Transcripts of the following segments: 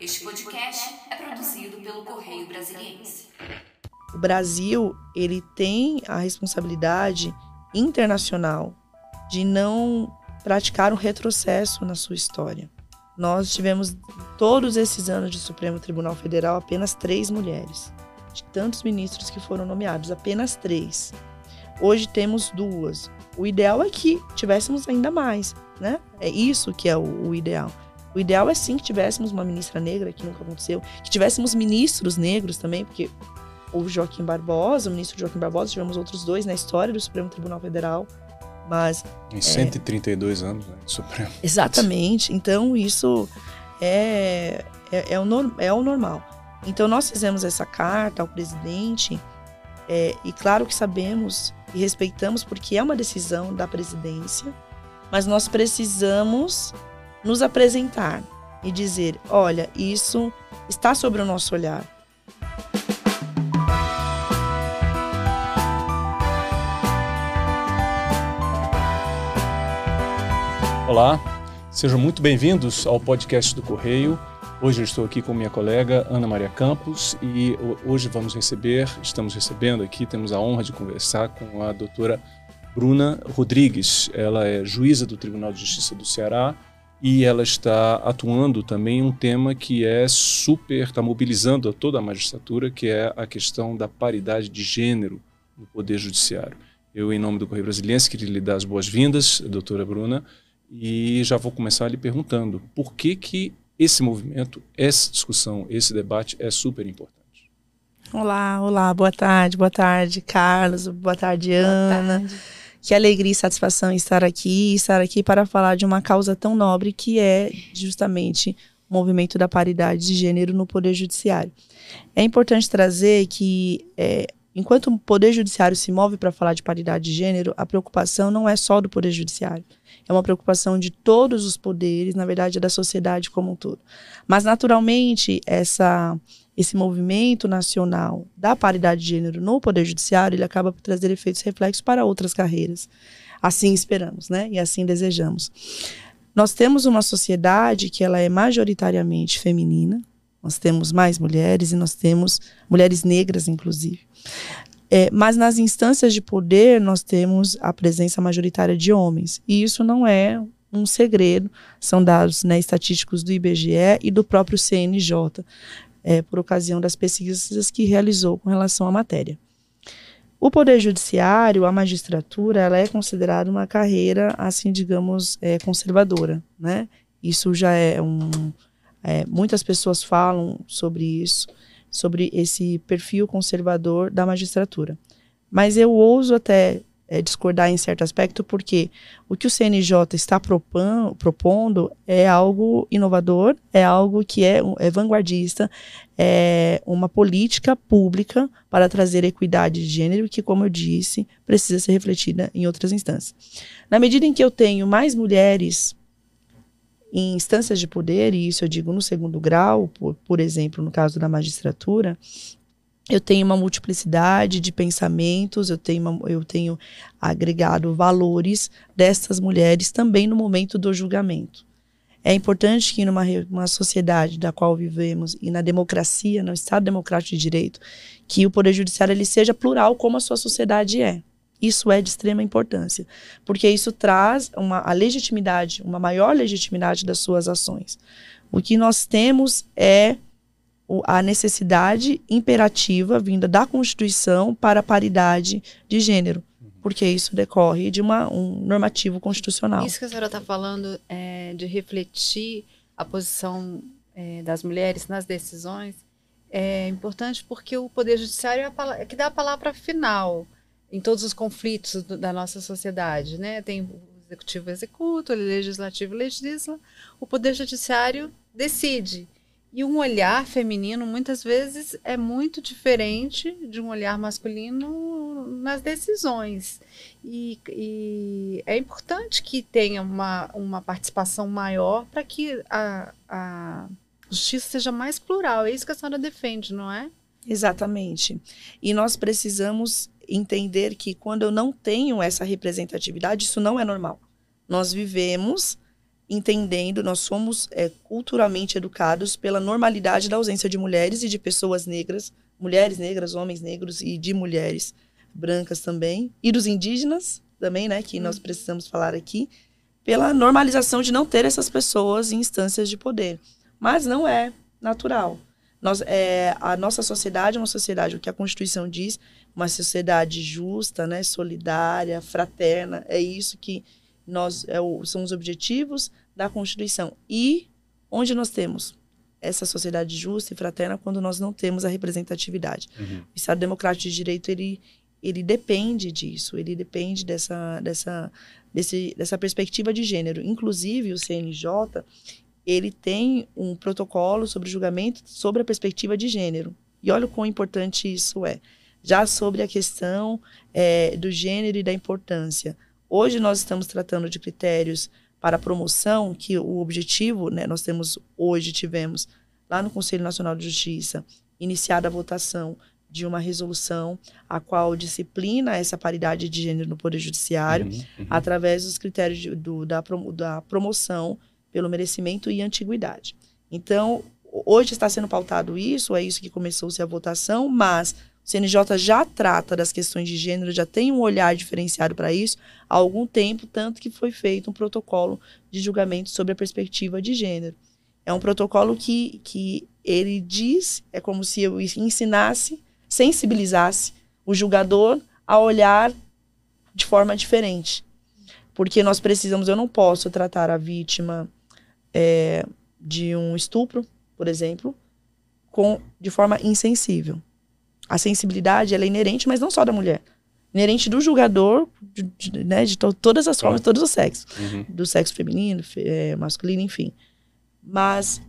Este podcast é produzido pelo Correio Brasiliense. O Brasil, ele tem a responsabilidade internacional de não praticar um retrocesso na sua história. Nós tivemos todos esses anos de Supremo Tribunal Federal apenas três mulheres. De tantos ministros que foram nomeados, apenas três. Hoje temos duas. O ideal é que tivéssemos ainda mais, né? É isso que é o, o ideal. O ideal é sim que tivéssemos uma ministra negra, que nunca aconteceu, que tivéssemos ministros negros também, porque o Joaquim Barbosa, o ministro Joaquim Barbosa, tivemos outros dois na história do Supremo Tribunal Federal, mas... Em 132 é, anos, né, Supremo. Exatamente, então isso é, é, é, o, é o normal. Então nós fizemos essa carta ao presidente, é, e claro que sabemos e respeitamos porque é uma decisão da presidência, mas nós precisamos nos apresentar e dizer: olha, isso está sobre o nosso olhar. Olá, sejam muito bem-vindos ao podcast do Correio. Hoje eu estou aqui com minha colega Ana Maria Campos e hoje vamos receber, estamos recebendo aqui, temos a honra de conversar com a doutora Bruna Rodrigues. Ela é juíza do Tribunal de Justiça do Ceará e ela está atuando também em um tema que é super, está mobilizando a toda a magistratura, que é a questão da paridade de gênero no Poder Judiciário. Eu, em nome do Correio Brasiliense, queria lhe dar as boas-vindas, doutora Bruna, e já vou começar lhe perguntando por que, que esse movimento, essa discussão, esse debate é super importante. Olá, olá, boa tarde, boa tarde, Carlos, boa tarde, Ana. Boa tarde. Que alegria e satisfação estar aqui, estar aqui para falar de uma causa tão nobre que é justamente o movimento da paridade de gênero no Poder Judiciário. É importante trazer que, é, enquanto o Poder Judiciário se move para falar de paridade de gênero, a preocupação não é só do Poder Judiciário. É uma preocupação de todos os poderes, na verdade, é da sociedade como um todo. Mas, naturalmente, essa esse movimento nacional da paridade de gênero no Poder Judiciário, ele acaba por trazer efeitos reflexos para outras carreiras. Assim esperamos, né? E assim desejamos. Nós temos uma sociedade que ela é majoritariamente feminina, nós temos mais mulheres e nós temos mulheres negras, inclusive. É, mas nas instâncias de poder, nós temos a presença majoritária de homens. E isso não é um segredo, são dados né, estatísticos do IBGE e do próprio CNJ é, por ocasião das pesquisas que realizou com relação à matéria. O Poder Judiciário, a magistratura, ela é considerada uma carreira, assim, digamos, é, conservadora, né? Isso já é um... É, muitas pessoas falam sobre isso, sobre esse perfil conservador da magistratura. Mas eu ouso até é, discordar em certo aspecto, porque o que o CNJ está propão, propondo é algo inovador, é algo que é, é vanguardista, é uma política pública para trazer equidade de gênero, que, como eu disse, precisa ser refletida em outras instâncias. Na medida em que eu tenho mais mulheres em instâncias de poder, e isso eu digo no segundo grau, por, por exemplo, no caso da magistratura, eu tenho uma multiplicidade de pensamentos, eu tenho, uma, eu tenho agregado valores dessas mulheres também no momento do julgamento. É importante que numa uma sociedade da qual vivemos e na democracia, no Estado democrático de direito, que o poder judiciário ele seja plural como a sua sociedade é. Isso é de extrema importância, porque isso traz uma, a legitimidade, uma maior legitimidade das suas ações. O que nós temos é a necessidade imperativa vinda da Constituição para a paridade de gênero, porque isso decorre de uma, um normativo constitucional. Isso que a senhora está falando é, de refletir a posição é, das mulheres nas decisões é importante porque o Poder Judiciário é, é que dá a palavra final em todos os conflitos do, da nossa sociedade. Né? Tem o Executivo executa, o Legislativo legisla, o Poder Judiciário decide. E um olhar feminino, muitas vezes, é muito diferente de um olhar masculino nas decisões. E, e é importante que tenha uma, uma participação maior para que a, a justiça seja mais plural. É isso que a senhora defende, não é? Exatamente. E nós precisamos entender que quando eu não tenho essa representatividade, isso não é normal. Nós vivemos entendendo, nós somos é, culturalmente educados pela normalidade da ausência de mulheres e de pessoas negras, mulheres negras, homens negros e de mulheres brancas também, e dos indígenas também, né, que nós precisamos falar aqui, pela normalização de não ter essas pessoas em instâncias de poder. Mas não é natural. Nós, é, a nossa sociedade é uma sociedade, o que a Constituição diz, uma sociedade justa, né, solidária, fraterna. É isso que nós é o, são os objetivos da Constituição. E onde nós temos essa sociedade justa e fraterna quando nós não temos a representatividade. Uhum. O Estado Democrático de Direito ele ele depende disso, ele depende dessa dessa desse, dessa perspectiva de gênero. Inclusive o CNJ ele tem um protocolo sobre julgamento sobre a perspectiva de gênero. E olha o quão importante isso é. Já sobre a questão é, do gênero e da importância. Hoje nós estamos tratando de critérios para promoção, que o objetivo, né, nós temos hoje, tivemos lá no Conselho Nacional de Justiça, iniciada a votação de uma resolução a qual disciplina essa paridade de gênero no Poder Judiciário, uhum, uhum. através dos critérios de, do, da, da promoção pelo merecimento e antiguidade. Então, hoje está sendo pautado isso, é isso que começou-se a votação, mas o CNJ já trata das questões de gênero, já tem um olhar diferenciado para isso há algum tempo, tanto que foi feito um protocolo de julgamento sobre a perspectiva de gênero. É um protocolo que, que ele diz, é como se eu ensinasse, sensibilizasse o julgador a olhar de forma diferente. Porque nós precisamos, eu não posso tratar a vítima é, de um estupro, por exemplo, com, de forma insensível. A sensibilidade ela é inerente, mas não só da mulher. Inerente do julgador, de, de, né, de to todas as formas, todos os sexos. Uhum. Do sexo feminino, é, masculino, enfim. Mas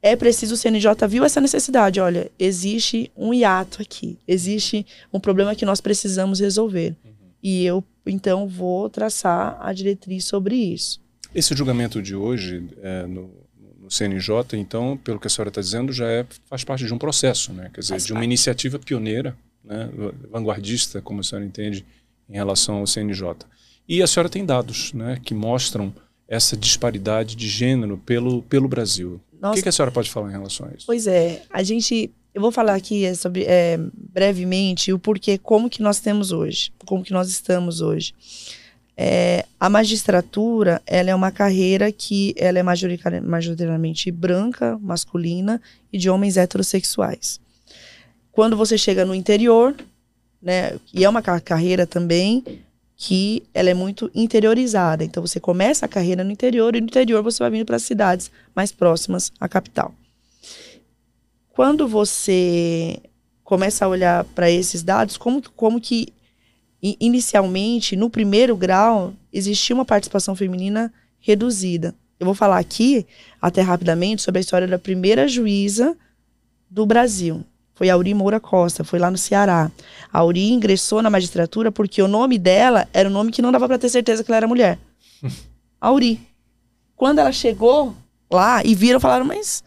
é preciso o CNJ viu essa necessidade. Olha, existe um hiato aqui. Existe um problema que nós precisamos resolver. Uhum. E eu, então, vou traçar a diretriz sobre isso. Esse julgamento de hoje é, no, no, CNJ, então, pelo que a senhora está dizendo, já é, faz parte de um processo, né? Quer dizer, faz de uma parte. iniciativa pioneira, né? vanguardista, como a senhora entende, em relação ao CNJ. E a senhora tem dados né, que mostram essa disparidade de gênero pelo, pelo Brasil. Nossa. O que, que, a senhora pode falar em relação a isso? Pois é, a gente, eu vou falar aqui é, sobre é, brevemente o porquê, como que nós temos hoje, como que nós estamos hoje. É, a magistratura, ela é uma carreira que ela é majoritariamente branca, masculina e de homens heterossexuais. Quando você chega no interior, né, e é uma carreira também que ela é muito interiorizada. Então você começa a carreira no interior e no interior você vai vindo para as cidades mais próximas à capital. Quando você começa a olhar para esses dados, como, como que inicialmente, no primeiro grau, existia uma participação feminina reduzida. Eu vou falar aqui, até rapidamente, sobre a história da primeira juíza do Brasil. Foi a Auri Moura Costa, foi lá no Ceará. A Auri ingressou na magistratura porque o nome dela era um nome que não dava para ter certeza que ela era mulher. Auri. Quando ela chegou lá e viram, falaram, mas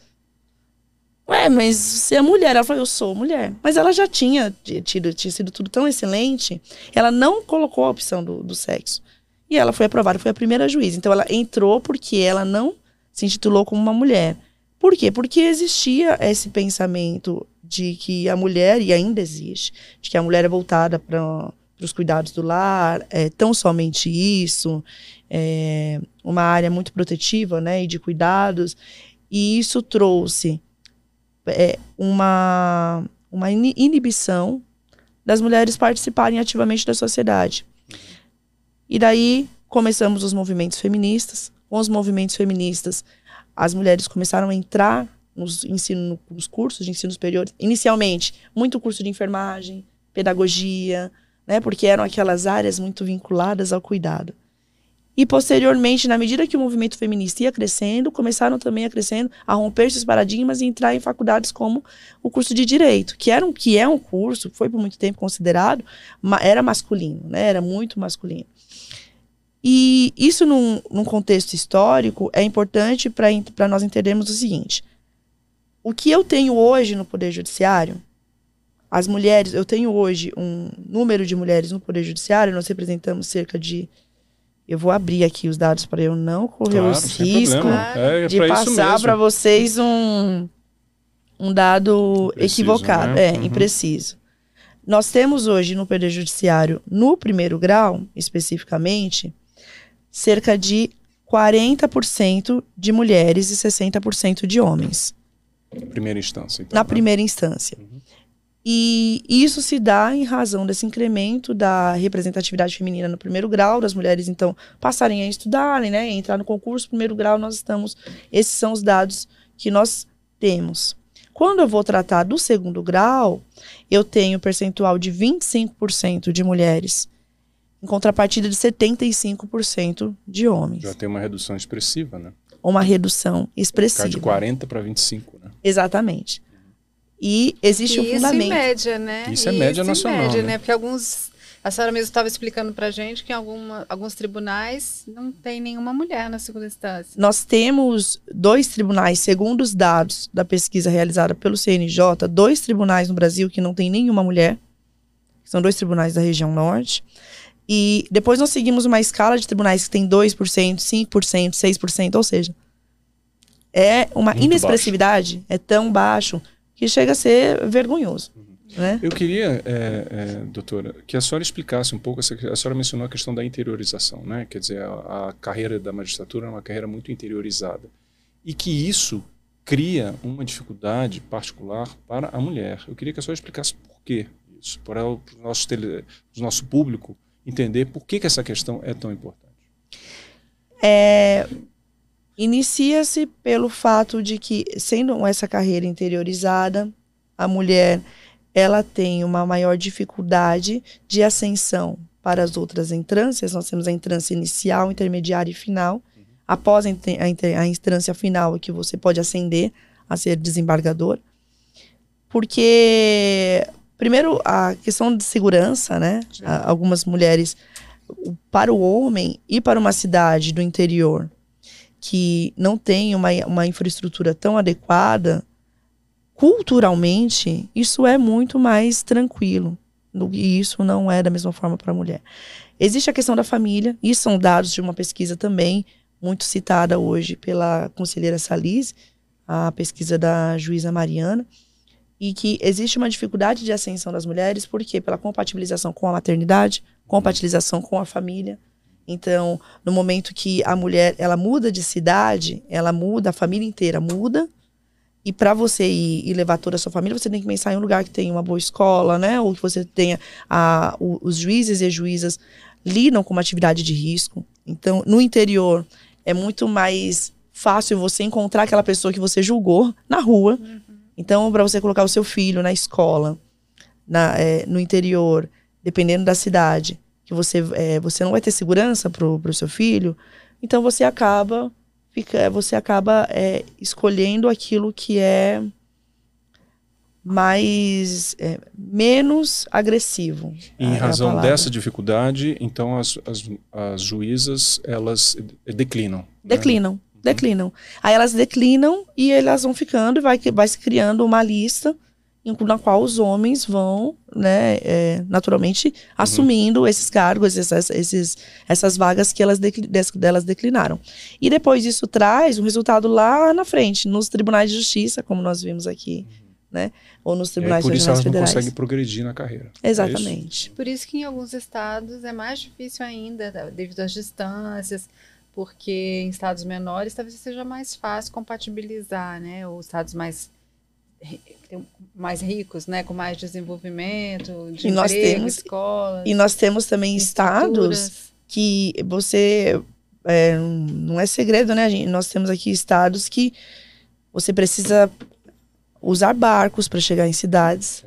Ué, mas você é mulher. Ela falou, eu sou mulher. Mas ela já tinha tido, tinha sido tudo tão excelente, ela não colocou a opção do, do sexo. E ela foi aprovada, foi a primeira juíza. Então ela entrou porque ela não se intitulou como uma mulher. Por quê? Porque existia esse pensamento de que a mulher, e ainda existe, de que a mulher é voltada para os cuidados do lar, é tão somente isso, é uma área muito protetiva, né, e de cuidados. E isso trouxe é, uma, uma inibição das mulheres participarem ativamente da sociedade. E daí começamos os movimentos feministas. Com os movimentos feministas, as mulheres começaram a entrar nos, ensino, nos cursos de ensino superior. Inicialmente, muito curso de enfermagem, pedagogia, né, porque eram aquelas áreas muito vinculadas ao cuidado. E posteriormente, na medida que o movimento feminista ia crescendo, começaram também a crescendo, a romper esses paradigmas e entrar em faculdades como o curso de direito, que era um, que é um curso, foi por muito tempo considerado, era masculino, né? Era muito masculino. E isso num, num contexto histórico é importante para nós entendermos o seguinte: o que eu tenho hoje no Poder Judiciário, as mulheres, eu tenho hoje um número de mulheres no Poder Judiciário, nós representamos cerca de Eu vou abrir aqui os dados para eu não correr Claro, o sem risco problema. É, é de passar para vocês um, um dado Impreciso, equivocado, né? é, Uhum. impreciso. Nós temos hoje no Poder Judiciário, no primeiro grau, especificamente, cerca de 40% de mulheres e 60% de homens, Primeira instância. Então, na né? primeira instância. Uhum. E isso se dá em razão desse incremento da representatividade feminina no primeiro grau, das mulheres, então, passarem a estudarem, né, entrar no concurso primeiro grau, nós estamos. Esses são os dados que nós temos. Quando eu vou tratar do segundo grau, eu tenho percentual de 25% de mulheres, em contrapartida de 75% de homens. Já tem uma redução expressiva, né? Uma redução Ficar expressiva. de 40 para 25, né? Exatamente. E existe um E isso em fundamento. média, né? Isso é média em nacional, média, né? Porque alguns. A senhora mesmo estava explicando pra gente que em alguma, alguns tribunais não tem nenhuma mulher na segunda instância. Nós temos dois tribunais, segundo os dados da pesquisa realizada pelo CNJ, dois tribunais no Brasil que não tem nenhuma mulher. São dois tribunais da região norte. E depois nós seguimos uma escala de tribunais que tem 2%, 5%, 6%, ou seja, é uma Muito inexpressividade, é tão baixo que chega a ser vergonhoso. Né? Eu queria, é, é, doutora, que a senhora explicasse um pouco, a senhora mencionou a questão da interiorização, né? Quer dizer, a, a carreira da magistratura é uma carreira muito interiorizada. E que isso cria uma dificuldade particular para a mulher. Eu queria que a senhora explicasse por que isso, para o nosso, tele, nosso público entender por que, que essa questão é tão importante. É, Inicia-se pelo fato de que, sendo essa carreira interiorizada, a mulher ela tem uma maior dificuldade de ascensão para as outras entrâncias. Nós temos a entrância inicial, intermediária e final. Após a, a instância final, é que você pode ascender a ser desembargador. Porque, primeiro, a questão de segurança, né? A- Algumas mulheres, para o homem ir para uma cidade do interior que não tem uma, uma infraestrutura tão adequada, culturalmente, isso é muito mais tranquilo. E isso não é da mesma forma para a mulher. Existe a questão da família, e são dados de uma pesquisa também muito citada hoje pela conselheira Salise, a pesquisa da juíza Mariana, e que existe uma dificuldade de ascensão das mulheres, por quê? Pela compatibilização com a maternidade, compatibilização com a família. Então, no momento que a mulher ela muda de cidade, ela muda, a família inteira muda. E para você ir, ir levar toda a sua família, você tem que pensar em um lugar que tenha uma boa escola, né? Ou que você tenha a, o- os juízes e as juízas lidam com uma atividade de risco. Então, no interior é muito mais fácil você encontrar aquela pessoa que você julgou na rua. Então, para você colocar o seu filho na escola, na, é, no interior, dependendo da cidade, que você, é, você não vai ter segurança pro, pro seu filho, então você acaba fica, você acaba é, escolhendo aquilo que é mais é, menos agressivo. Em é razão dessa dificuldade, então as, as, as juízas elas declinam. né? Declinam, declinam. Aí elas declinam e elas vão ficando e vai, vai se criando uma lista na qual os homens vão, né, é, naturalmente, assumindo esses cargos, essas, esses, essas vagas que elas, decli- delas declinaram. E depois isso traz um resultado lá na frente, nos tribunais de justiça, como nós vimos aqui, né? Ou nos E aí, tribunais por isso elas não federais. conseguem progredir na carreira. É isso? Exatamente. Por isso que em alguns estados é mais difícil ainda, tá, devido às distâncias, porque em estados menores talvez seja mais fácil compatibilizar, né? Ou estados mais mais ricos, né, com mais desenvolvimento, de E nós emprego, temos- escolas, E nós temos também estados que você é, não é segredo, né, gente? Nós temos aqui estados que você precisa usar barcos para chegar em cidades,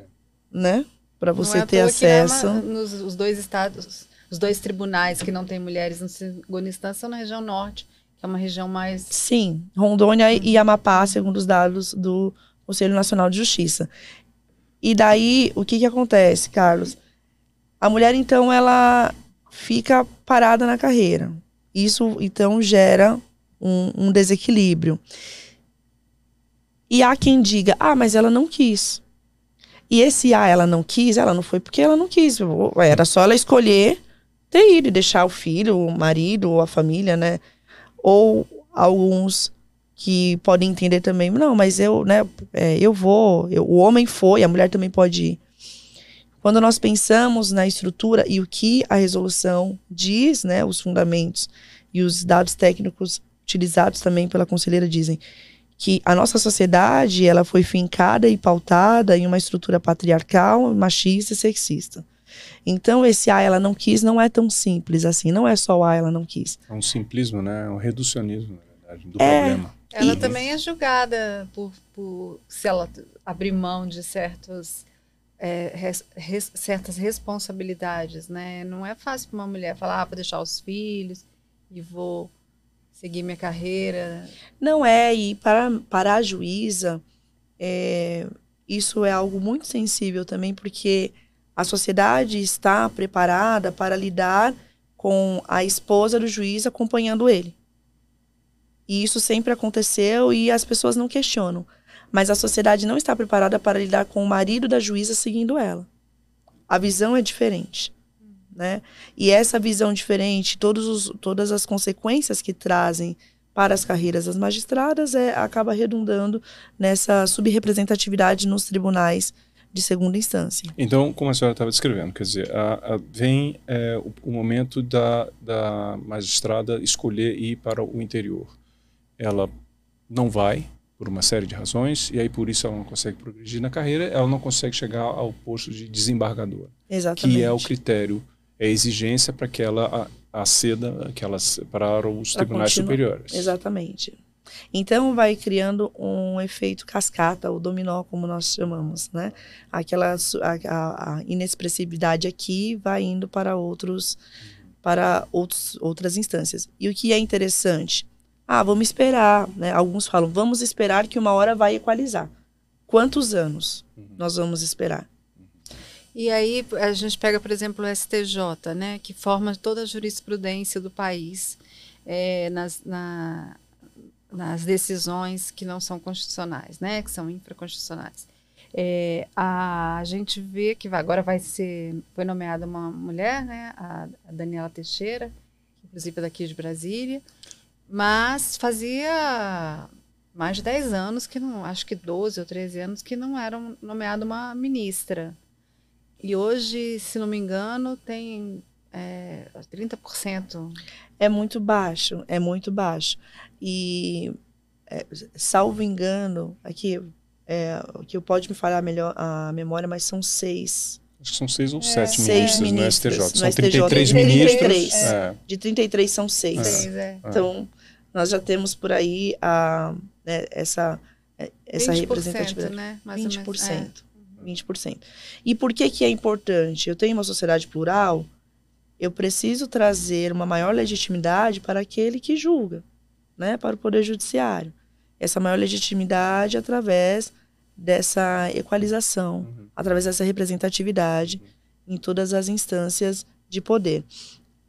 né? Para Não você é ter é acesso. nos os dois estados, os dois tribunais que não têm mulheres na segunda instância são na região norte, que é uma região mais Sim, Rondônia e Amapá, segundo os dados do Conselho Nacional de Justiça. E daí, o que que acontece, Carlos? A mulher, então, ela fica parada na carreira. Isso, então, gera um, um desequilíbrio. E há quem diga, ah, mas ela não quis. E esse ah, ela não quis, ela não foi porque ela não quis. Era só ela escolher ter ido e deixar o filho, o marido ou a família, né? Ou alguns que podem entender também, não, mas eu, né, é, eu vou, eu, o homem foi, a mulher também pode ir. Quando nós pensamos na estrutura e o que a resolução diz, né, os fundamentos e os dados técnicos utilizados também pela conselheira dizem que a nossa sociedade ela foi fincada e pautada em uma estrutura patriarcal, machista e sexista. Então esse ah, ela não quis não é tão simples assim, não é só o ah, ela não quis. É um simplismo, né? É um reducionismo, na verdade, do É. problema. Ela E- também é julgada por, por se ela abrir mão de certos, é, res- res- certas responsabilidades, né? Não é fácil para uma mulher falar, ah, vou deixar os filhos e vou seguir minha carreira. Não é, e para, para a juíza, é, isso é algo muito sensível também, porque a sociedade está preparada para lidar com a esposa do juiz acompanhando ele. E isso sempre aconteceu e as pessoas não questionam. Mas a sociedade não está preparada para lidar com o marido da juíza seguindo ela. A visão é diferente. Né? E essa visão diferente, todos os, todas as consequências que trazem para as carreiras das magistradas é, acaba redundando nessa subrepresentatividade nos tribunais de segunda instância. Então, como a senhora estava descrevendo, quer dizer, a- a- vem é, o, o momento da, da magistrada escolher ir para o interior. Ela não vai, por uma série de razões, e aí por isso ela não consegue progredir na carreira, ela não consegue chegar ao posto de desembargadora, Exatamente. que é o critério, é a exigência para que ela aceda, que ela para os Pra tribunais continuar. superiores. Exatamente. Então vai criando um efeito cascata, o dominó, como nós chamamos, né? Aquela a, a- inexpressibilidade aqui vai indo para outros para outros, outras instâncias. E o que é interessante? Ah, vamos esperar, né? Alguns falam, vamos esperar que uma hora vai equalizar. Quantos anos nós vamos esperar? E aí a gente pega, por exemplo, o STJ, né, que forma toda a jurisprudência do país é, nas, na- nas decisões que não são constitucionais, né, que são infraconstitucionais. É, a, gente vê que vai- agora vai ser, foi nomeada uma mulher, né, a, a Daniela Teixeira, que inclusive daqui de Brasília, mas fazia mais de 10 anos que não, acho que 12 ou 13 anos que não era nomeada uma ministra. E hoje, se não me engano, tem é, 30%. É muito baixo, é muito baixo. E, é, salvo engano, aqui, é, que pode me falhar melhor a memória, mas são seis. Acho que são seis ou sete Seis ministros no ministros STJ. no São STJ. 33 Tem ministros. 33. É. De 33 são seis. É. Então, nós já temos por aí a, né, essa, é, essa 20%, representatividade. né? Mais ou menos. 20%. 20%. E por que que é importante? Eu tenho uma sociedade plural, eu preciso trazer uma maior legitimidade para aquele que julga, né? Para o poder judiciário. Essa maior legitimidade através dessa equalização, Uhum. através dessa representatividade em todas as instâncias de poder.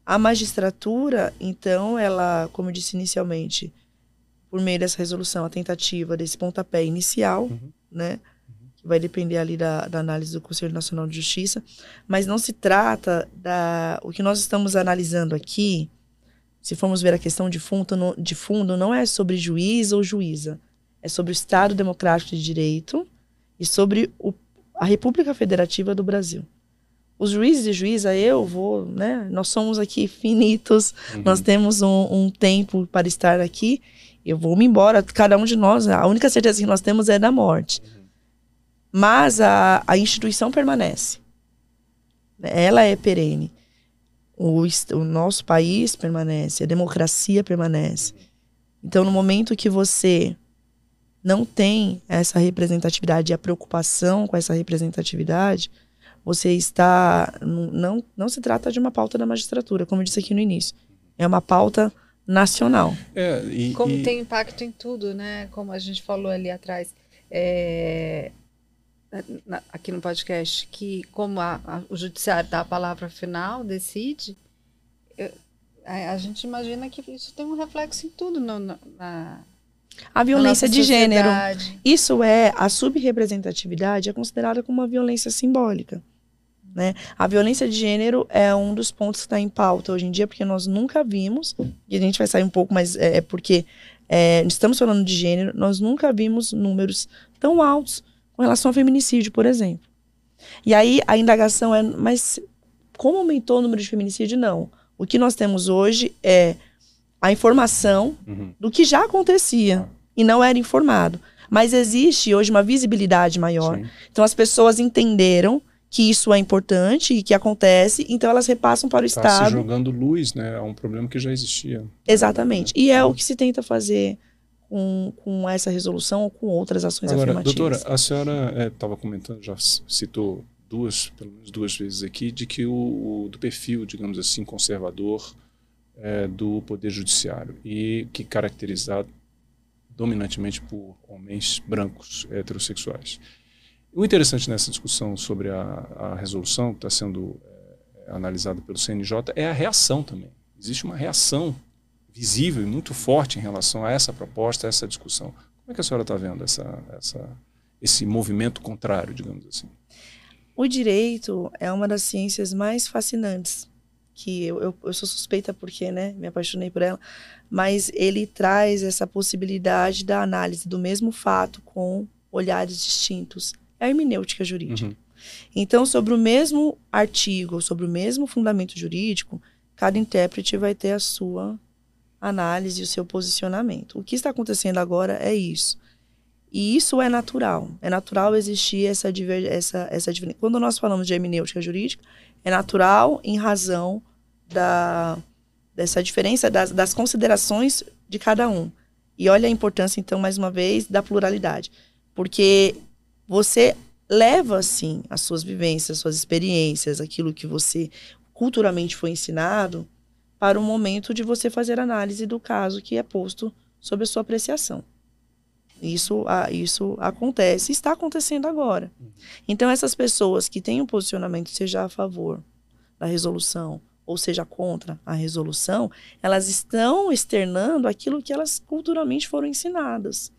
A magistratura, então, ela, como eu disse inicialmente, por meio dessa resolução, a tentativa desse pontapé inicial, Uhum. né? Que vai depender ali da, da análise do Conselho Nacional de Justiça, mas não se trata da. O que nós estamos analisando aqui, se formos ver a questão de fundo, no- de fundo não é sobre juiz ou juíza, é sobre o Estado Democrático de Direito e sobre o, a República Federativa do Brasil. Os juízes e juíza, eu vou, né? Nós somos aqui finitos, Uhum. nós temos um, um tempo para estar aqui. Eu vou me embora, cada um de nós, a única certeza que nós temos é da morte. Mas a, a instituição permanece. Ela é perene. O, o nosso país permanece, a democracia permanece. Então, no momento que você não tem essa representatividade e a preocupação com essa representatividade, você está. Não, não, se trata de uma pauta da magistratura, como eu disse aqui no início. É uma pauta nacional. É, e, Como e- tem impacto em tudo, né? Como a gente falou ali atrás, é, aqui no podcast, que como a- a- o judiciário dá a palavra final, decide, eu- a, a gente imagina que isso tem um reflexo em tudo no- na, na, A violência de gênero. Isso é, a subrepresentatividade é considerada como uma violência simbólica. Né? A violência de gênero é um dos pontos que está em pauta hoje em dia, porque nós nunca vimos, e a gente vai sair um pouco, mas é, é porque é, estamos falando de gênero, nós nunca vimos números tão altos com relação ao feminicídio, por exemplo. E aí a indagação é, mas como aumentou o número de feminicídio? Não. O que nós temos hoje é a informação uhum. do que já acontecia e não era informado. Mas existe hoje uma visibilidade maior. Sim. Então as pessoas entenderam que isso é importante e que acontece, então elas repassam para o tá Estado. Se jogando luz, né? É um problema que já existia. Exatamente. E é o que se tenta fazer com, com essa resolução ou com outras ações Agora, afirmativas. Doutora, a senhora estava é, comentando, já citou duas, pelo menos duas vezes aqui, de que o, o do perfil, digamos assim, conservador é, do poder judiciário e que caracterizado dominantemente por homens brancos heterossexuais. O interessante nessa discussão sobre a, a resolução que está sendo é, analisada pelo CNJ é a reação também. Existe uma reação visível e muito forte em relação a essa proposta, a essa discussão. Como é que a senhora está vendo essa, essa, esse movimento contrário, digamos assim? O direito é uma das ciências mais fascinantes que eu, eu, eu, sou suspeita porque né, me apaixonei por ela, mas ele traz essa possibilidade da análise do mesmo fato com olhares distintos é a hermenêutica jurídica. Uhum. Então, sobre o mesmo artigo, sobre o mesmo fundamento jurídico, cada intérprete vai ter a sua análise e o seu posicionamento. O que está acontecendo agora é isso. E isso é natural. É natural existir essa, essa, essa diferença. Quando nós falamos de hermenêutica jurídica, é natural em razão da, dessa diferença das, das considerações de cada um. E olha a importância, então, mais uma vez, da pluralidade. Porque você leva, assim, as suas vivências, suas experiências, aquilo que você culturalmente foi ensinado, para o momento de você fazer análise do caso que é posto sob a sua apreciação. Isso, isso acontece, está acontecendo agora. Então, essas pessoas que têm um posicionamento, seja a favor da resolução ou seja contra a resolução, elas estão externando aquilo que elas culturalmente foram ensinadas.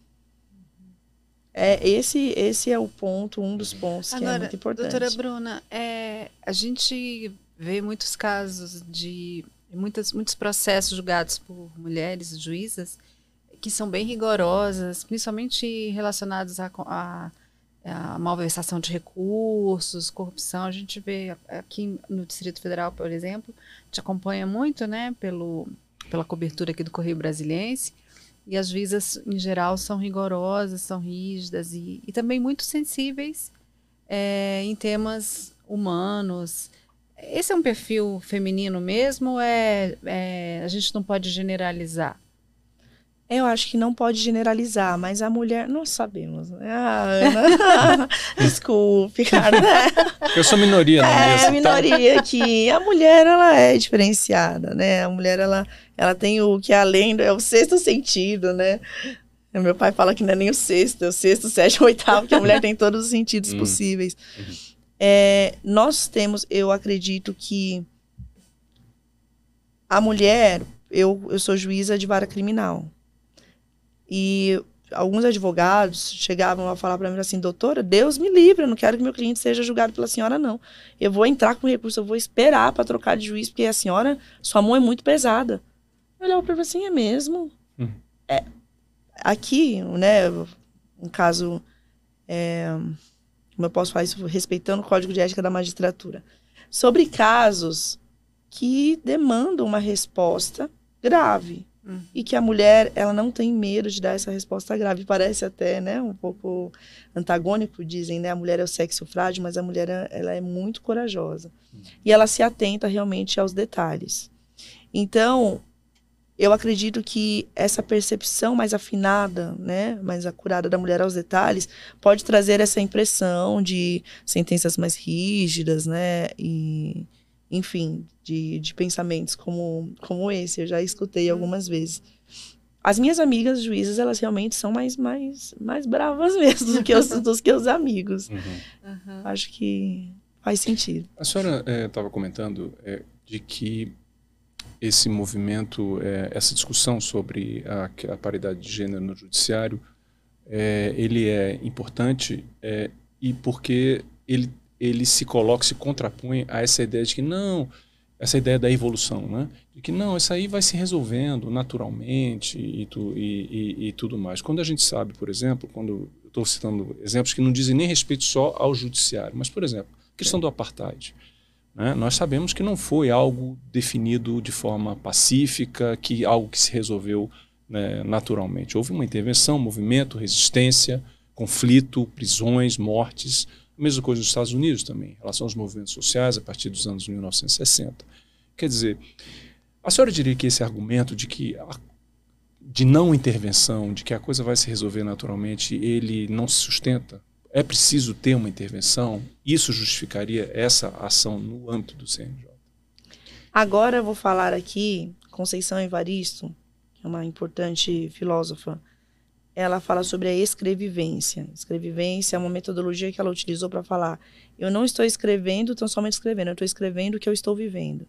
É, esse, esse é o ponto, um dos pontos Agora, que é muito importante. Doutora Bruna, é, a gente vê muitos casos de muitas, muitos processos julgados por mulheres juízas que são bem rigorosas, principalmente relacionados a, a, a malversação de recursos, corrupção. A gente vê aqui no Distrito Federal, por exemplo, gente acompanha muito, né, pelo, pela cobertura aqui do Correio Brasiliense, e as juízas, em geral, são rigorosas, são rígidas e, e também muito sensíveis é, em temas humanos. Esse é um perfil feminino mesmo? É, é, a gente não pode generalizar? Eu acho que não pode generalizar, mas a mulher, nós sabemos. Né? Ah, Ana, desculpe, cara. Né? Eu sou minoria, não é? É, minoria tá? que a mulher, ela é diferenciada, né? A mulher, ela, ela tem o que é além, é o sexto sentido, né? Meu pai fala que não é nem o sexto, é o sexto, sétimo, oitavo, que a mulher tem todos os sentidos hum. possíveis. Uhum. É, nós temos, eu acredito que a mulher, eu, eu sou juíza de vara criminal. E alguns advogados chegavam a falar para mim assim, doutora, Deus me livre, eu não quero que meu cliente seja julgado pela senhora, não. Eu vou entrar com recurso, eu vou esperar para trocar de juiz, porque a senhora, sua mão é muito pesada. Eu olhava para assim, é mesmo? Uhum. É, aqui, né, um caso, é, como eu posso falar isso, respeitando o Código de Ética da Magistratura, sobre casos que demandam uma resposta grave, Uhum. E que a mulher, ela não tem medo de dar essa resposta grave. Parece até, né, um pouco antagônico, dizem, né? A mulher é o sexo frágil, mas a mulher, ela é muito corajosa. Uhum. E ela se atenta realmente aos detalhes. Então, eu acredito que essa percepção mais afinada, né, mais acurada da mulher aos detalhes, pode trazer essa impressão de sentenças mais rígidas, né, e enfim, de, de pensamentos como, como esse. Eu já escutei algumas vezes. As minhas amigas juízas, elas realmente são mais, mais, mais bravas mesmo do que os, dos que os amigos. Uhum. Uhum. Acho que faz sentido. A senhora estava é, comentando é, de que esse movimento, é, essa discussão sobre a, a, paridade de gênero no judiciário, é, ele é importante é, e porque ele ele se coloca, se contrapõe a essa ideia de que não, essa ideia da evolução, né? De que não, isso aí vai se resolvendo naturalmente e, tu, e, e, e tudo mais. Quando a gente sabe, por exemplo, quando eu estou citando exemplos que não dizem nem respeito só ao judiciário, mas, por exemplo, a questão do apartheid. Né? Nós sabemos que não foi algo definido de forma pacífica, que algo que se resolveu né, naturalmente. Houve uma intervenção, movimento, resistência, conflito, prisões, mortes. Mesma coisa nos Estados Unidos também, em relação aos movimentos sociais a partir dos anos 1960. Quer dizer, a senhora diria que esse argumento de que a, de não intervenção, de que a coisa vai se resolver naturalmente, ele não se sustenta? É preciso ter uma intervenção? Isso justificaria essa ação no âmbito do CNJ? Agora eu vou falar aqui, Conceição Evaristo, que é uma importante filósofa, ela fala sobre a escrevivência. Escrevivência é uma metodologia que ela utilizou para falar: eu não estou escrevendo tão somente escrevendo, eu estou escrevendo o que eu estou vivendo.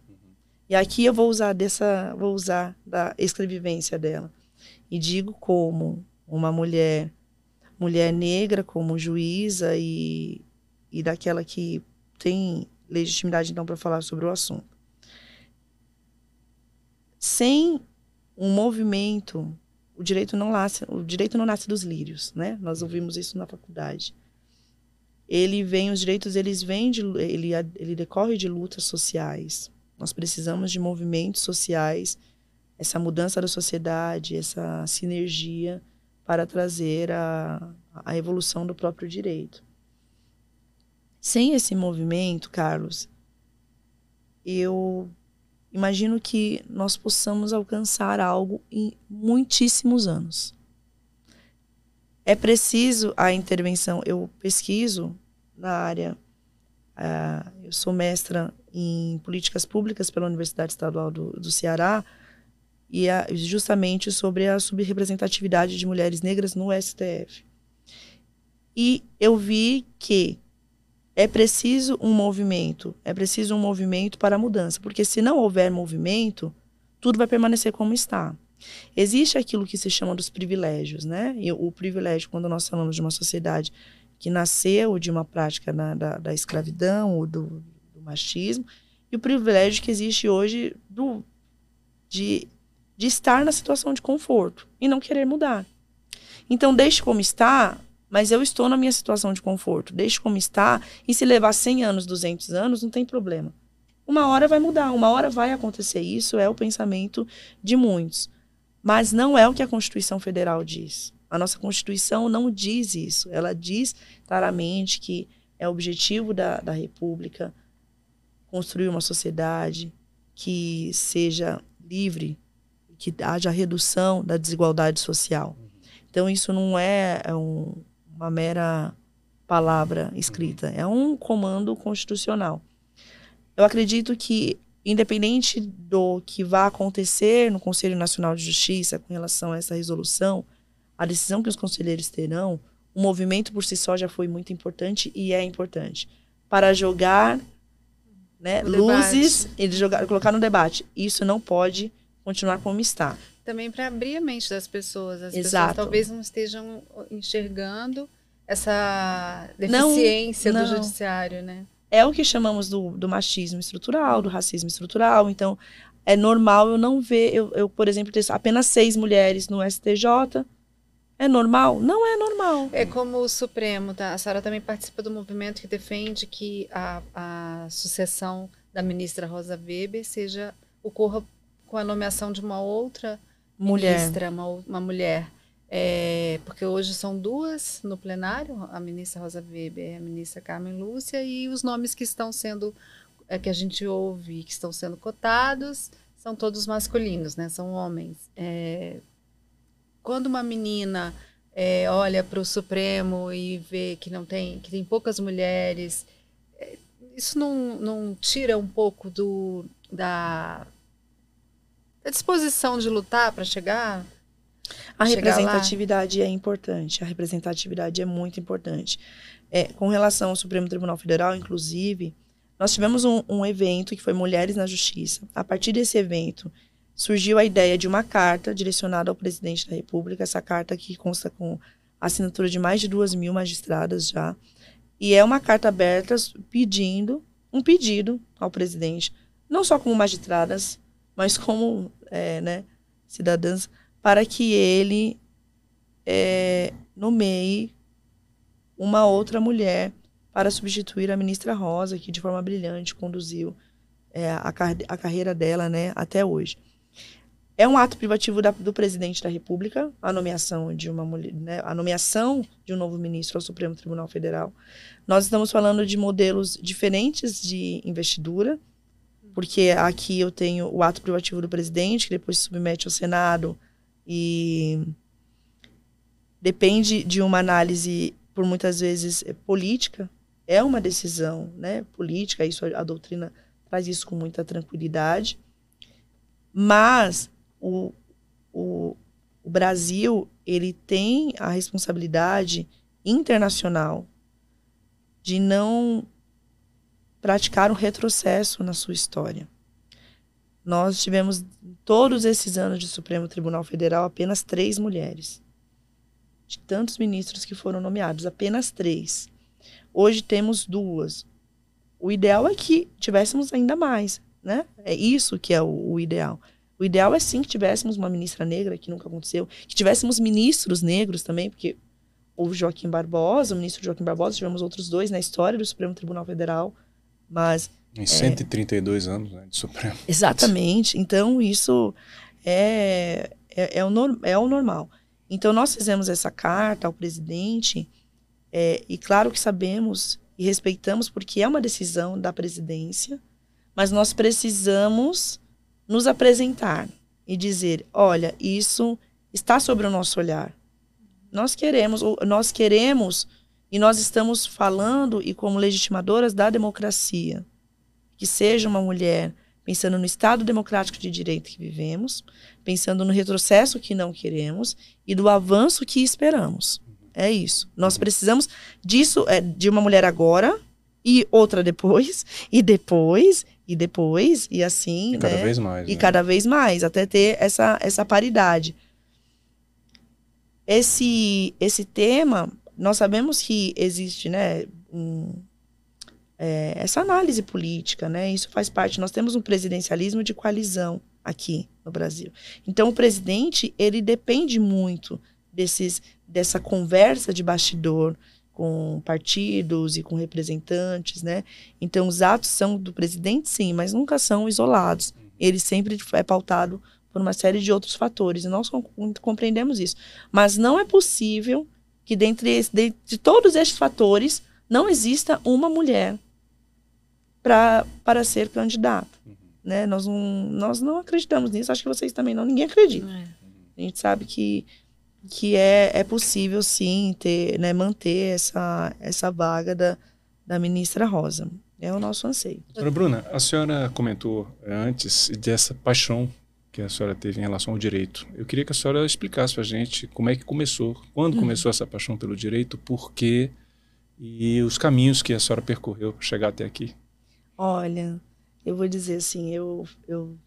E aqui eu vou usar dessa, vou usar da escrevivência dela. E digo como uma mulher, mulher negra, como juíza e, e daquela que tem legitimidade então para falar sobre o assunto. Sem um movimento o direito não nasce, o direito não nasce dos lírios, né? Nós ouvimos isso na faculdade. Ele vem, os direitos eles vêm de, ele, ele decorre de lutas sociais. Nós precisamos de movimentos sociais, essa mudança da sociedade, essa sinergia para trazer a, a evolução do próprio direito. Sem esse movimento, Carlos, eu imagino que nós possamos alcançar algo em muitíssimos anos. É preciso a intervenção. Eu pesquiso na área, uh, eu sou mestra em políticas públicas pela Universidade Estadual do, do Ceará, e é justamente sobre a subrepresentatividade de mulheres negras no STF. E eu vi que é preciso um movimento, é preciso um movimento para a mudança, porque se não houver movimento, tudo vai permanecer como está. Existe aquilo que se chama dos privilégios, né? E o privilégio, quando nós falamos de uma sociedade que nasceu de uma prática na, da, da, escravidão ou do, do, machismo, e o privilégio que existe hoje do, de, de estar na situação de conforto e não querer mudar. Então, deixe como está, mas eu estou na minha situação de conforto. Deixe como está. E se levar 100 anos, 200 anos, não tem problema. Uma hora vai mudar, uma hora vai acontecer. Isso é o pensamento de muitos. Mas não é o que a Constituição Federal diz. A nossa Constituição não diz isso. Ela diz claramente que é objetivo da, da República construir uma sociedade que seja livre, que haja redução da desigualdade social. Então, isso não é, é um, uma mera palavra escrita, é um comando constitucional. Eu acredito que, independente do que vá acontecer no Conselho Nacional de Justiça com relação a essa resolução, a decisão que os conselheiros terão, o movimento por si só já foi muito importante e é importante para jogar né, luzes e jogar, colocar no debate. Isso não pode continuar como está também para abrir a mente das pessoas. As Exato. pessoas talvez não estejam enxergando essa deficiência não, não. do judiciário, né? É o que chamamos do, do machismo estrutural, do racismo estrutural. Então, é normal eu não ver, eu, eu, por exemplo, ter apenas seis mulheres no STJ. É normal? Não é normal. É como o Supremo, tá? A senhora também participa do movimento que defende que a, a sucessão da ministra Rosa Weber seja ocorra com a nomeação de uma outra mulher. ministra, uma, uma mulher. É, porque hoje são duas no plenário, a ministra Rosa Weber e a ministra Carmen Lúcia, e os nomes que estão sendo, é, que a gente ouve, que estão sendo cotados, são todos masculinos, né? São homens. É, quando uma menina é, olha para o Supremo e vê que não tem, que tem poucas mulheres, é, isso não, não tira um pouco do, da a disposição de lutar para chegar? A representatividade é importante. A representatividade é muito importante. É, com relação ao Supremo Tribunal Federal, inclusive, nós tivemos um, um evento que foi Mulheres na Justiça. A partir desse evento, surgiu a ideia de uma carta direcionada ao presidente da República. Essa carta que consta com a assinatura de mais de duas mil magistradas já. E é uma carta aberta pedindo, um pedido ao presidente, não só como magistradas, mas como é, né, cidadãs, para que ele é, nomeie uma outra mulher para substituir a ministra Rosa, que de forma brilhante conduziu é, a, a, carreira dela né, até hoje. É um ato privativo da, do presidente da República, a nomeação de uma mulher, né, a nomeação de um novo ministro ao Supremo Tribunal Federal. Nós estamos falando de modelos diferentes de investidura, porque aqui eu tenho o ato privativo do presidente, que depois se submete ao Senado e depende de uma análise, por muitas vezes, política. É uma decisão né, política, isso a doutrina traz isso com muita tranquilidade. Mas o, o, o Brasil ele tem a responsabilidade internacional de não praticar um retrocesso na sua história. Nós tivemos, todos esses anos de Supremo Tribunal Federal, apenas três mulheres. De tantos ministros que foram nomeados, apenas três. Hoje temos duas. O ideal é que tivéssemos ainda mais, né? É isso que é o, o ideal. O ideal é sim que tivéssemos uma ministra negra, que nunca aconteceu, que tivéssemos ministros negros também, porque houve Joaquim Barbosa, o ministro Joaquim Barbosa, tivemos outros dois na história do Supremo Tribunal Federal, mas... Em 132 é, anos né, de Supremo. Exatamente. Então, isso é, é, é, o, é o normal. Então, nós fizemos essa carta ao presidente, é, e claro que sabemos e respeitamos, porque é uma decisão da presidência, mas nós precisamos nos apresentar e dizer: olha, isso está sobre o nosso olhar. Nós queremos, nós queremos e nós estamos falando e como legitimadoras da democracia, que seja uma mulher pensando no Estado democrático de direito que vivemos, pensando no retrocesso que não queremos e do avanço que esperamos. É isso. Nós precisamos disso, é, de uma mulher agora e outra depois, e depois, e depois, e assim, e né? cada vez mais. E né? cada vez mais, até ter essa, essa paridade. Esse, esse tema, nós sabemos que existe, né, um, é, essa análise política, né? Isso faz parte. Nós temos um presidencialismo de coalizão aqui no Brasil. Então, o presidente, ele depende muito desses, dessa conversa de bastidor, com partidos e com representantes, né? Então, os atos são do presidente, sim, mas nunca são isolados. Ele sempre é pautado por uma série de outros fatores, e nós compreendemos isso. Mas não é possível que, dentre de, de todos estes fatores, não exista uma mulher pra, para ser candidata. Né? Nós, não, nós não acreditamos nisso, acho que vocês também não, ninguém acredita. É. A gente sabe que que é, é possível sim ter, né, manter essa, essa vaga da, da ministra Rosa. É o nosso anseio. Doutora Bruna, a senhora comentou antes dessa paixão que a senhora teve em relação ao direito. Eu queria que a senhora explicasse para a gente como é que começou, quando uhum. começou essa paixão pelo direito, por quê e os caminhos que a senhora percorreu para chegar até aqui. Olha, eu vou dizer assim, eu, eu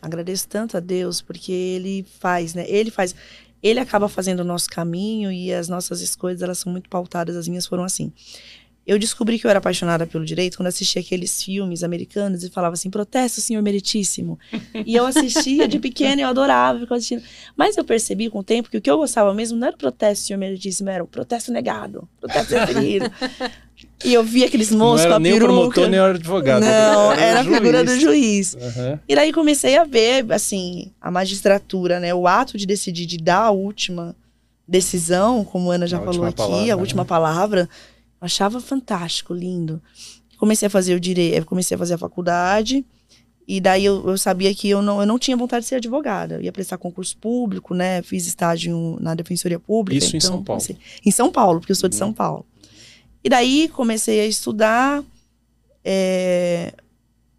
agradeço tanto a Deus porque Ele faz, né? Ele faz ele acaba fazendo o nosso caminho e as nossas escolhas, elas são muito pautadas, as minhas foram assim. Eu descobri que eu era apaixonada pelo direito quando assisti aqueles filmes americanos e falava assim, protesto, senhor meritíssimo. E eu assistia de pequena, eu adorava ficar assistindo. Mas eu percebi com o tempo que o que eu gostava mesmo não era o protesto, senhor meritíssimo, era o protesto negado, protesto referido. E eu via aqueles monstros com a nem peruca. Nem o promotor, nem o advogado. Não, era, era a figura do juiz. Uhum. E daí comecei a ver, assim, a magistratura, né? O ato de decidir, de dar a última decisão, como a Ana já a falou aqui, palavra, a última né? palavra Achava fantástico, lindo. Comecei a fazer o direito, comecei a fazer a faculdade. E daí eu, eu, sabia que eu não, eu não tinha vontade de ser advogada. Eu ia prestar concurso público, né? Fiz estágio na Defensoria Pública. Isso então, em São Paulo? Comecei, em São Paulo, porque eu sou de São uhum. Paulo. E daí comecei a estudar. É...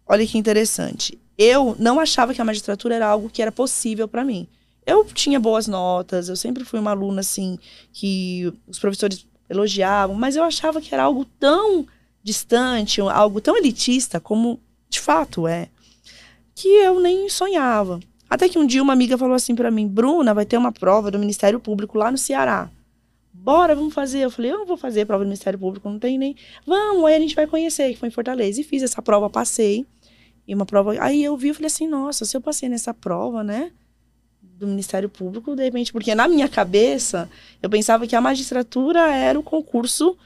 Olha que interessante. Eu não achava que a magistratura era algo que era possível para mim. Eu tinha boas notas, eu sempre fui uma aluna assim que os professores elogiavam, mas eu achava que era algo tão distante, algo tão elitista como de fato é, que eu nem sonhava. Até que um dia uma amiga falou assim para mim: "Bruna, vai ter uma prova do Ministério Público lá no Ceará. bora, vamos fazer. Eu falei, eu não vou fazer prova do Ministério Público, não tem nem. Vamos, aí a gente vai conhecer, que foi em Fortaleza. E fiz essa prova, passei. E uma prova. Aí eu vi, eu falei assim, nossa, se eu passei nessa prova, né? Do Ministério Público, de repente, porque na minha cabeça, eu pensava que a magistratura era o concurso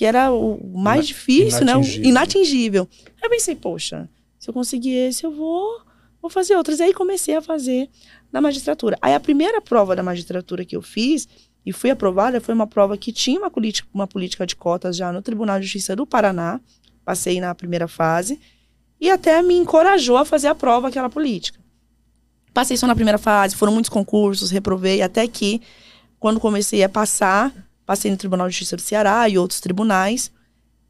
que era o mais difícil, né? O inatingível. Aí eu pensei, poxa, se eu conseguir esse, eu vou, vou fazer outras. E aí comecei a fazer na magistratura. Aí a primeira prova da magistratura que eu fiz e fui aprovada foi uma prova que tinha uma política, uma política de cotas já no Tribunal de Justiça do Paraná. Passei na primeira fase e até me encorajou a fazer a prova aquela política. Passei só na primeira fase, foram muitos concursos, reprovei até que quando comecei a passar, passei no Tribunal de Justiça do Ceará e outros tribunais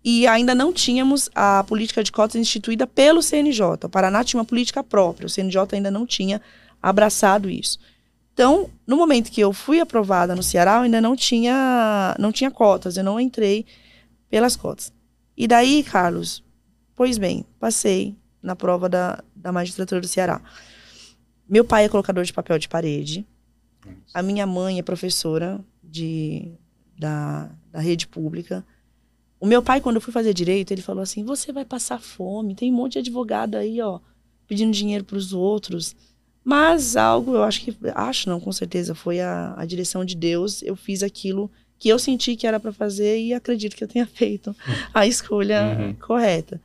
e ainda não tínhamos a política de cotas instituída pelo CNJ. O Paraná tinha uma política própria, o CNJ ainda não tinha abraçado isso. Então, no momento que eu fui aprovada no Ceará, eu ainda não tinha, não tinha cotas, eu não entrei pelas cotas. E daí, Carlos, pois bem, passei na prova da, da magistratura do Ceará. Meu pai é colocador de papel de parede. A minha mãe é professora de, da, da rede pública. O meu pai, quando eu fui fazer direito, ele falou assim: você vai passar fome, tem um monte de advogado aí, ó, pedindo dinheiro para os outros. Mas algo, eu acho que, acho não, com certeza, foi a, a direção de Deus. Eu fiz aquilo que eu senti que era para fazer e acredito que eu tenha feito a escolha uhum. correta.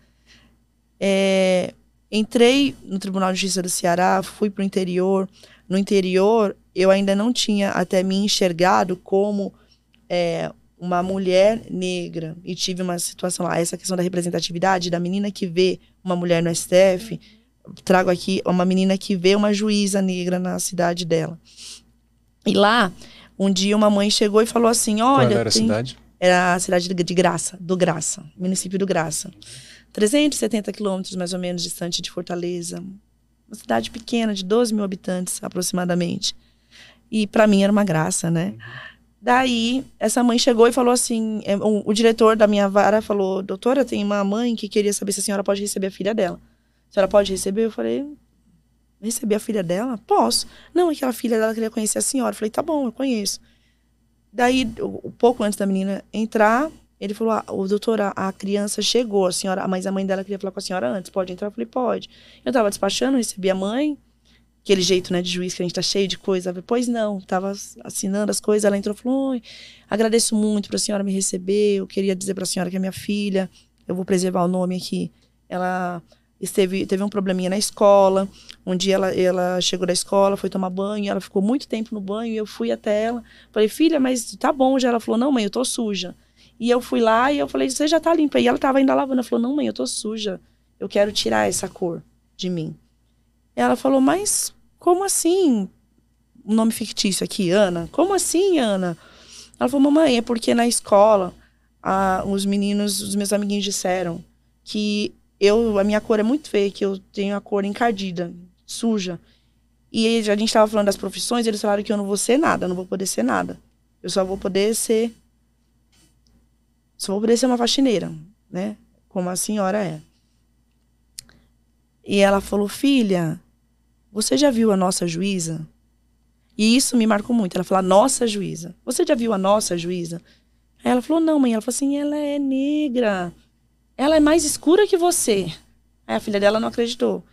É, entrei no Tribunal de Justiça do Ceará, fui para o interior. No interior, eu ainda não tinha até me enxergado como é, uma mulher negra e tive uma situação lá, essa questão da representatividade da menina que vê uma mulher no STF, trago aqui uma menina que vê uma juíza negra na cidade dela. E lá, um dia uma mãe chegou e falou assim, olha, Qual era tem... a cidade? Era a cidade de Graça, do Graça, município do Graça. 370 quilômetros mais ou menos distante de Fortaleza. Uma cidade pequena, de 12 mil habitantes aproximadamente. E para mim era uma graça, né? Uhum. Daí, essa mãe chegou e falou assim: é, o, o, diretor da minha vara falou, doutora, tem uma mãe que queria saber se a senhora pode receber a filha dela. A senhora pode receber? Eu falei, receber a filha dela? Posso. Não, aquela filha dela queria conhecer a senhora. Eu falei, tá bom, eu conheço. Daí, um pouco antes da menina entrar, ele falou: ah, o doutor, a, a, criança chegou, a senhora, mas a mãe dela queria falar com a senhora antes, pode entrar? Eu falei, pode. Eu tava despachando, recebi a mãe, aquele jeito, né, de juiz que a gente tá cheio de coisa. Pois não, tava assinando as coisas, ela entrou e falou: agradeço muito para a senhora me receber, eu queria dizer para a senhora que é minha filha, eu vou preservar o nome aqui. Ela esteve, teve um probleminha na escola. Um dia ela, ela chegou da escola, foi tomar banho, ela ficou muito tempo no banho e eu fui até ela. Falei, filha, mas tá bom já. Ela falou, não, mãe, eu tô suja. E eu fui lá e eu falei, você já tá limpa. E ela tava ainda lavando. Ela falou, não, mãe, eu tô suja. Eu quero tirar essa cor de mim. Ela falou, mas como assim? Um nome fictício aqui, Ana? Como assim, Ana? Ela falou, mamãe, é porque na escola a, os meninos, os meus amiguinhos disseram que eu, a minha cor é muito feia, que eu tenho a cor encardida, suja. E a gente estava falando das profissões, eles falaram que eu não vou ser nada, não vou poder ser nada. Eu só vou poder ser. Só vou poder ser uma faxineira, né? Como a senhora é. E ela falou, filha, você já viu a nossa juíza? E isso me marcou muito. Ela falou, nossa juíza. Você já viu a nossa juíza? Aí ela falou, não, mãe. Ela falou assim, ela é negra. Ela é mais escura que você. Aí a filha dela não acreditou.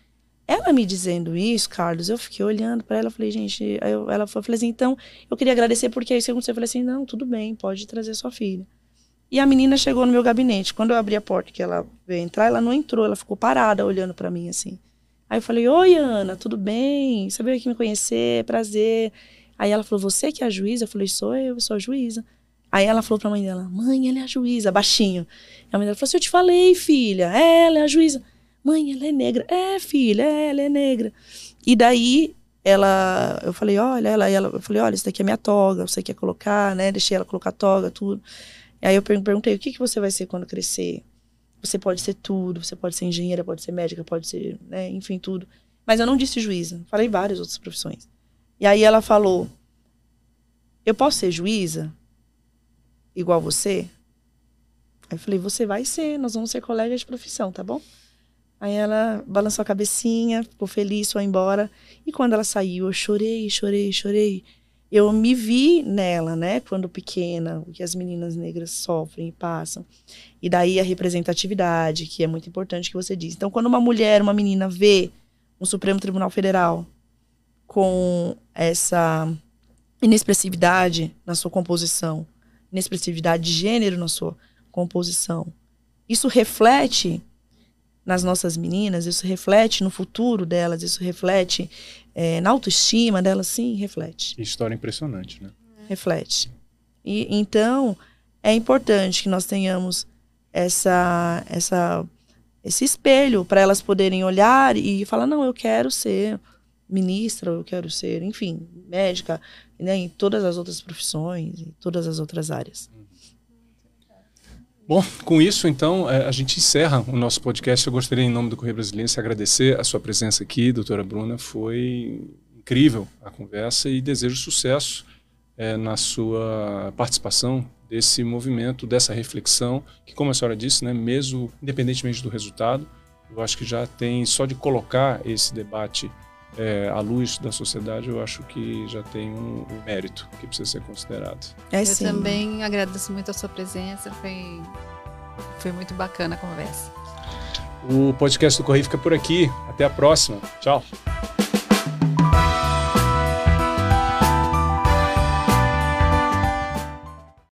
Ela me dizendo isso, Carlos, eu fiquei olhando para ela, falei, gente, eu, ela falou, falei assim, então, eu queria agradecer porque aí você, falei assim, não, tudo bem, pode trazer sua filha. E a menina chegou no meu gabinete. Quando eu abri a porta que ela veio entrar, ela não entrou, ela ficou parada olhando para mim assim. Aí eu falei, oi, Ana, tudo bem? Você veio aqui me conhecer, prazer. Aí ela falou, você que é a juíza? Eu falei, sou eu, sou a juíza. Aí ela falou pra mãe dela, mãe, ela é a juíza, baixinho. E a mãe dela falou assim, eu te falei, filha, ela é a juíza. Mãe, ela é negra. É, filha, ela é negra. E daí, ela, eu falei, olha, ela, ela, eu falei, olha, isso daqui é minha toga, você quer colocar, né? Deixei ela colocar a toga, tudo. Aí eu perguntei, o que, que você vai ser quando crescer? Você pode ser tudo, você pode ser engenheira, pode ser médica, pode ser, né, enfim, tudo. Mas eu não disse juíza, falei várias outras profissões. E aí ela falou: Eu posso ser juíza? Igual você? Aí eu falei: Você vai ser, nós vamos ser colegas de profissão, tá bom? Aí ela balançou a cabecinha, ficou feliz, foi embora. E quando ela saiu, eu chorei, chorei, chorei. Eu me vi nela, né, quando pequena, o que as meninas negras sofrem e passam. E daí a representatividade, que é muito importante que você diz. Então, quando uma mulher, uma menina vê um Supremo Tribunal Federal com essa inexpressividade na sua composição, inexpressividade de gênero na sua composição, isso reflete nas nossas meninas, isso reflete no futuro delas, isso reflete é, na autoestima delas, sim, reflete. História impressionante, né? Reflete. E então é importante que nós tenhamos essa, essa, esse espelho para elas poderem olhar e falar não, eu quero ser ministra, eu quero ser, enfim, médica, né, em todas as outras profissões, em todas as outras áreas. Bom, com isso, então, é, a gente encerra o nosso podcast. Eu gostaria, em nome do Correio Brasileiro, agradecer a sua presença aqui, doutora Bruna. Foi incrível a conversa e desejo sucesso é, na sua participação desse movimento, dessa reflexão, que, como a senhora disse, né, mesmo independentemente do resultado, eu acho que já tem, só de colocar esse debate é, à luz da sociedade, eu acho que já tem um, um mérito que precisa ser considerado. É, eu sim. também agradeço muito a sua presença, foi, foi muito bacana a conversa. O podcast do Correio fica por aqui. Até a próxima. Tchau.